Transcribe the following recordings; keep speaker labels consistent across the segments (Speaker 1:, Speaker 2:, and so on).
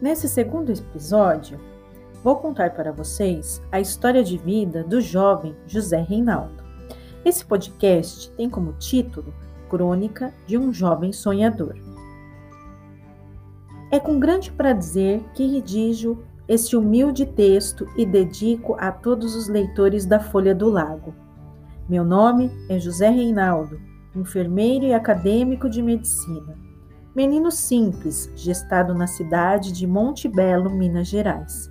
Speaker 1: Nesse segundo episódio, vou contar para vocês a história de vida do jovem José Reinaldo. Esse podcast tem como título Crônica de um Jovem Sonhador. É com grande prazer que redijo este humilde texto e dedico a todos os leitores da Folha do Lago. Meu nome é José Reinaldo, enfermeiro e acadêmico de medicina. Menino simples, gestado na cidade de Monte Belo, Minas Gerais.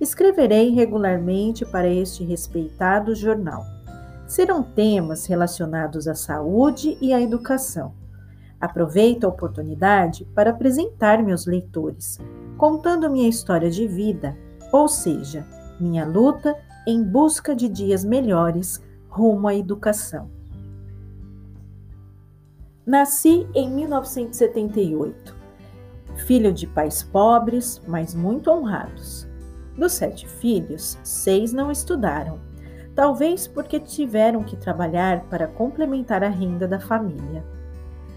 Speaker 1: Escreverei regularmente para este respeitado jornal. Serão temas relacionados à saúde e à educação. Aproveito a oportunidade para apresentar meus leitores, contando minha história de vida, ou seja, minha luta em busca de dias melhores rumo à educação. Nasci em 1978, filho de pais pobres, mas muito honrados. Dos sete filhos, seis não estudaram, talvez porque tiveram que trabalhar para complementar a renda da família.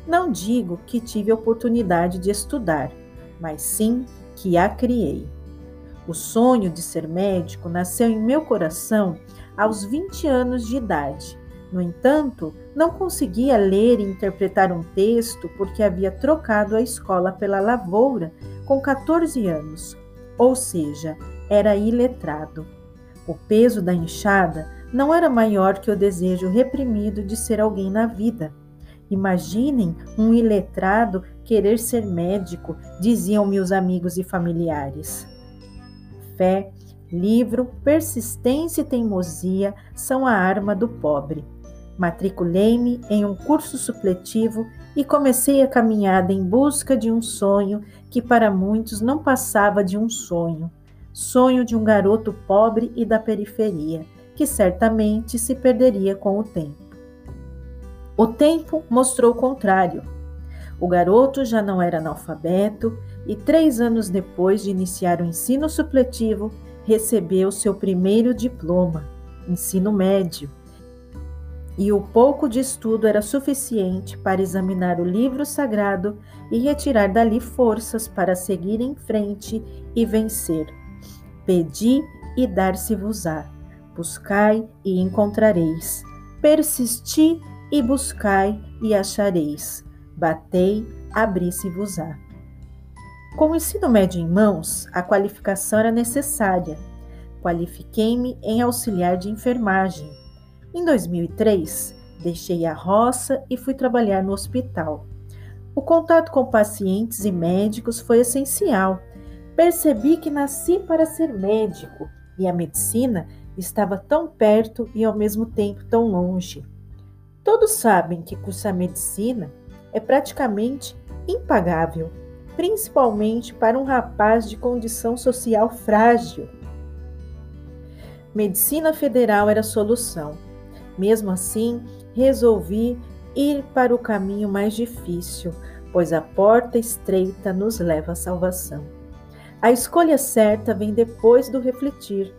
Speaker 1: Não digo que tive oportunidade de estudar, mas sim que a criei. O sonho de ser médico nasceu em meu coração aos 20 anos de idade no entanto, não conseguia ler e interpretar um texto porque havia trocado a escola pela lavoura com 14 anos, ou seja, era iletrado. O peso da enxada não era maior que o desejo reprimido de ser alguém na vida. Imaginem um iletrado querer ser médico, diziam meus amigos e familiares. Fé, livro, persistência e teimosia são a arma do pobre. Matriculei-me em um curso supletivo e comecei a caminhada em busca de um sonho que para muitos não passava de um sonho. Sonho de um garoto pobre e da periferia, que certamente se perderia com o tempo. O tempo mostrou o contrário. O garoto já não era analfabeto e, três anos depois de iniciar o ensino supletivo, recebeu seu primeiro diploma, ensino médio e o pouco de estudo era suficiente para examinar o livro sagrado e retirar dali forças para seguir em frente e vencer. Pedi e dar-se-vos-á. Buscai e encontrareis. Persisti e buscai e achareis. Batei, abri-se-vos-á. Com o ensino médio em mãos, a qualificação era necessária. Qualifiquei-me em auxiliar de enfermagem em 2003, deixei a roça e fui trabalhar no hospital. O contato com pacientes e médicos foi essencial. Percebi que nasci para ser médico e a medicina estava tão perto e ao mesmo tempo tão longe. Todos sabem que cursar medicina é praticamente impagável, principalmente para um rapaz de condição social frágil. Medicina federal era a solução. Mesmo assim, resolvi ir para o caminho mais difícil, pois a porta estreita nos leva à salvação. A escolha certa vem depois do refletir.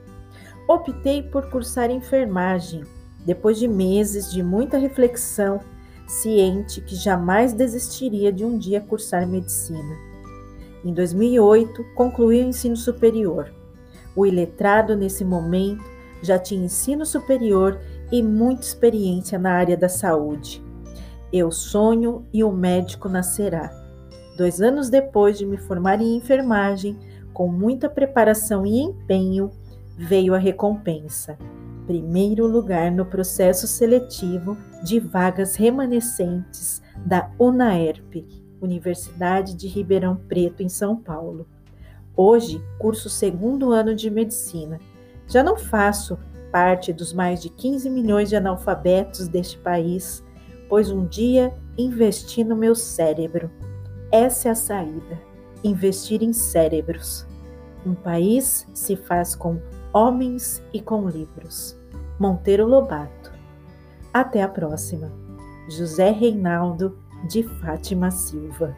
Speaker 1: Optei por cursar enfermagem, depois de meses de muita reflexão, ciente que jamais desistiria de um dia cursar medicina. Em 2008, concluí o ensino superior. O iletrado, nesse momento, já tinha ensino superior e muita experiência na área da saúde. Eu sonho e o médico nascerá. Dois anos depois de me formar em enfermagem, com muita preparação e empenho, veio a recompensa. Primeiro lugar no processo seletivo de vagas remanescentes da UNAERP, Universidade de Ribeirão Preto, em São Paulo. Hoje, curso segundo ano de medicina. Já não faço parte dos mais de 15 milhões de analfabetos deste país, pois um dia investi no meu cérebro. Essa é a saída: investir em cérebros. Um país se faz com homens e com livros. Monteiro Lobato. Até a próxima. José Reinaldo de Fátima Silva.